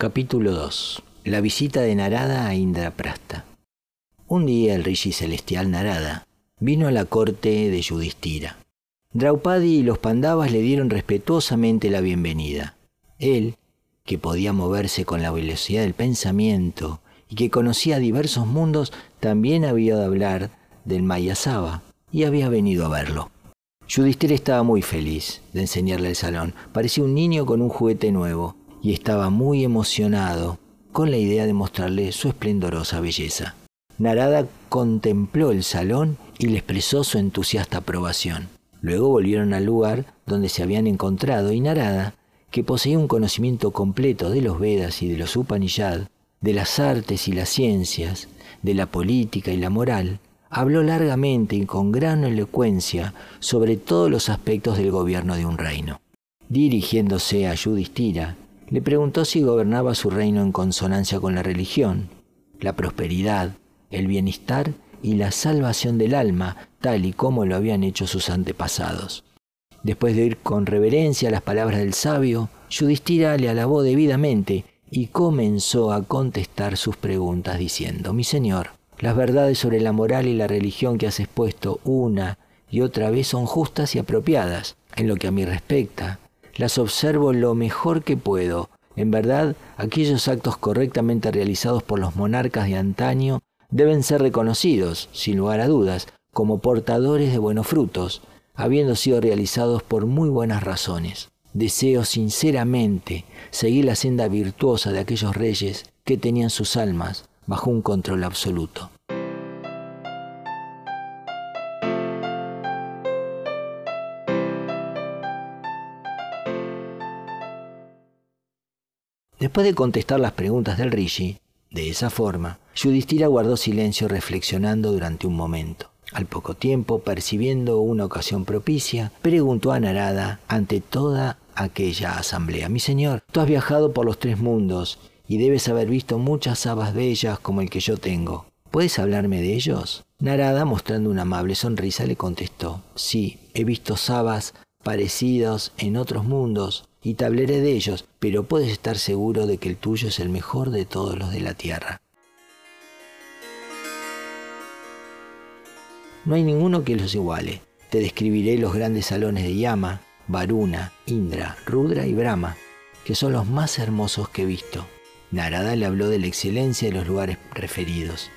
Capítulo 2. La visita de Narada a Indraprasta. Un día el rishi celestial Narada vino a la corte de Yudhishthira. Draupadi y los Pandavas le dieron respetuosamente la bienvenida. Él, que podía moverse con la velocidad del pensamiento y que conocía diversos mundos, también había de hablar del Mayasaba y había venido a verlo. Yudhishthira estaba muy feliz de enseñarle el salón. Parecía un niño con un juguete nuevo y estaba muy emocionado con la idea de mostrarle su esplendorosa belleza. Narada contempló el salón y le expresó su entusiasta aprobación. Luego volvieron al lugar donde se habían encontrado y Narada, que poseía un conocimiento completo de los Vedas y de los Upanishad, de las artes y las ciencias, de la política y la moral, habló largamente y con gran elocuencia sobre todos los aspectos del gobierno de un reino. Dirigiéndose a Yudhishthira, le preguntó si gobernaba su reino en consonancia con la religión, la prosperidad, el bienestar y la salvación del alma, tal y como lo habían hecho sus antepasados. Después de oír con reverencia las palabras del sabio, Yudhishthira le alabó debidamente y comenzó a contestar sus preguntas diciendo, Mi señor, las verdades sobre la moral y la religión que has expuesto una y otra vez son justas y apropiadas. En lo que a mí respecta, las observo lo mejor que puedo. En verdad, aquellos actos correctamente realizados por los monarcas de antaño deben ser reconocidos, sin lugar a dudas, como portadores de buenos frutos, habiendo sido realizados por muy buenas razones. Deseo sinceramente seguir la senda virtuosa de aquellos reyes que tenían sus almas bajo un control absoluto. Después de contestar las preguntas del Rishi, de esa forma, Yudhishthira guardó silencio reflexionando durante un momento. Al poco tiempo, percibiendo una ocasión propicia, preguntó a Narada ante toda aquella asamblea, Mi señor, tú has viajado por los tres mundos y debes haber visto muchas habas bellas como el que yo tengo. ¿Puedes hablarme de ellos? Narada, mostrando una amable sonrisa, le contestó, Sí, he visto sabas parecidos en otros mundos, y te hablaré de ellos, pero puedes estar seguro de que el tuyo es el mejor de todos los de la tierra. No hay ninguno que los iguale. Te describiré los grandes salones de Yama, Varuna, Indra, Rudra y Brahma, que son los más hermosos que he visto. Narada le habló de la excelencia de los lugares referidos.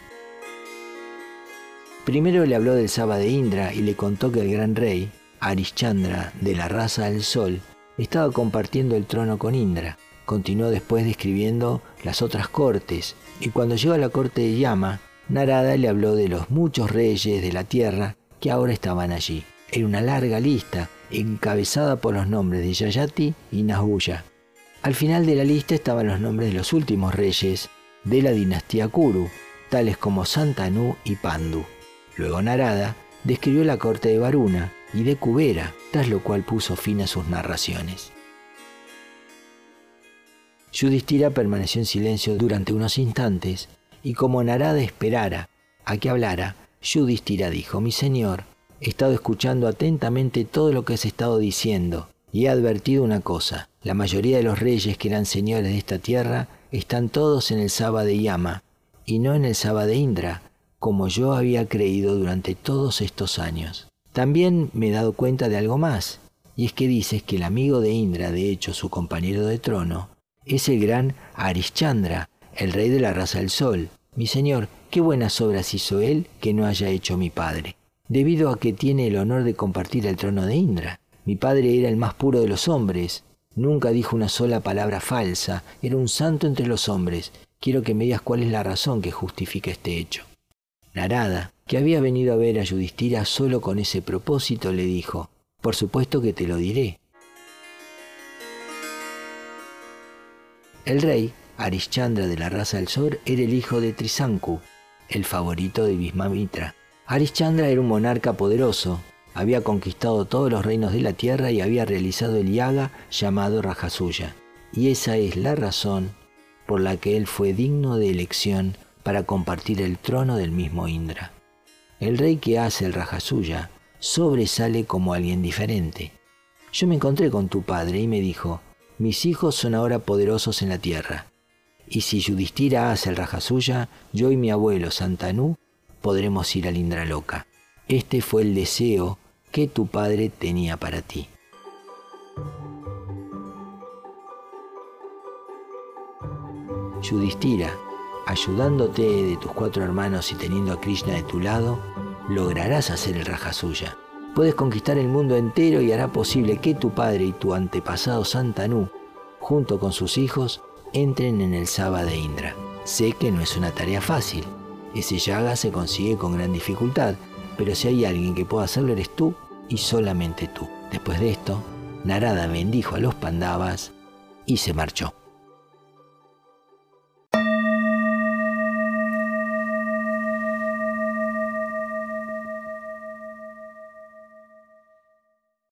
Primero le habló del Saba de Indra y le contó que el gran rey, Arishchandra, de la raza del sol, estaba compartiendo el trono con Indra. Continuó después describiendo las otras cortes, y cuando llegó a la corte de Yama, Narada le habló de los muchos reyes de la tierra que ahora estaban allí. Era una larga lista, encabezada por los nombres de Yayati y Nahuya. Al final de la lista estaban los nombres de los últimos reyes de la dinastía Kuru, tales como Santanu y Pandu. Luego Narada describió la corte de Varuna, y de Cubera, tras lo cual puso fin a sus narraciones. Yudhishthira permaneció en silencio durante unos instantes, y como Narada esperara a que hablara, Yudhishthira dijo, Mi señor, he estado escuchando atentamente todo lo que has estado diciendo, y he advertido una cosa, la mayoría de los reyes que eran señores de esta tierra están todos en el Saba de Yama, y no en el Saba de Indra, como yo había creído durante todos estos años. También me he dado cuenta de algo más, y es que dices que el amigo de Indra, de hecho su compañero de trono, es el gran Arishchandra, el rey de la raza del sol. Mi señor, qué buenas obras hizo él que no haya hecho mi padre, debido a que tiene el honor de compartir el trono de Indra. Mi padre era el más puro de los hombres, nunca dijo una sola palabra falsa, era un santo entre los hombres. Quiero que me digas cuál es la razón que justifica este hecho. Narada, que había venido a ver a Yudhishthira solo con ese propósito, le dijo, por supuesto que te lo diré. El rey, Arishchandra de la raza del Sol, era el hijo de Trisanku, el favorito de Vismamitra. Arishchandra era un monarca poderoso, había conquistado todos los reinos de la tierra y había realizado el yaga llamado Rajasuya. Y esa es la razón por la que él fue digno de elección para compartir el trono del mismo Indra. El rey que hace el Rajasuya sobresale como alguien diferente. Yo me encontré con tu padre y me dijo, mis hijos son ahora poderosos en la tierra, Y si Yudhishthira hace el Rajasuya, yo y mi abuelo Santanu podremos ir al Indraloka. Este fue el deseo que tu padre tenía para ti. Yudhishthira, ayudándote de tus cuatro hermanos y teniendo a Krishna de tu lado, lograrás hacer el Rajasuya. Puedes conquistar el mundo entero y hará posible que tu padre y tu antepasado Santanu, junto con sus hijos, entren en el Saba de Indra. Sé que no es una tarea fácil. Ese yaga se consigue con gran dificultad, pero si hay alguien que pueda hacerlo eres tú y solamente tú. Después de esto, Narada bendijo a los Pandavas y se marchó.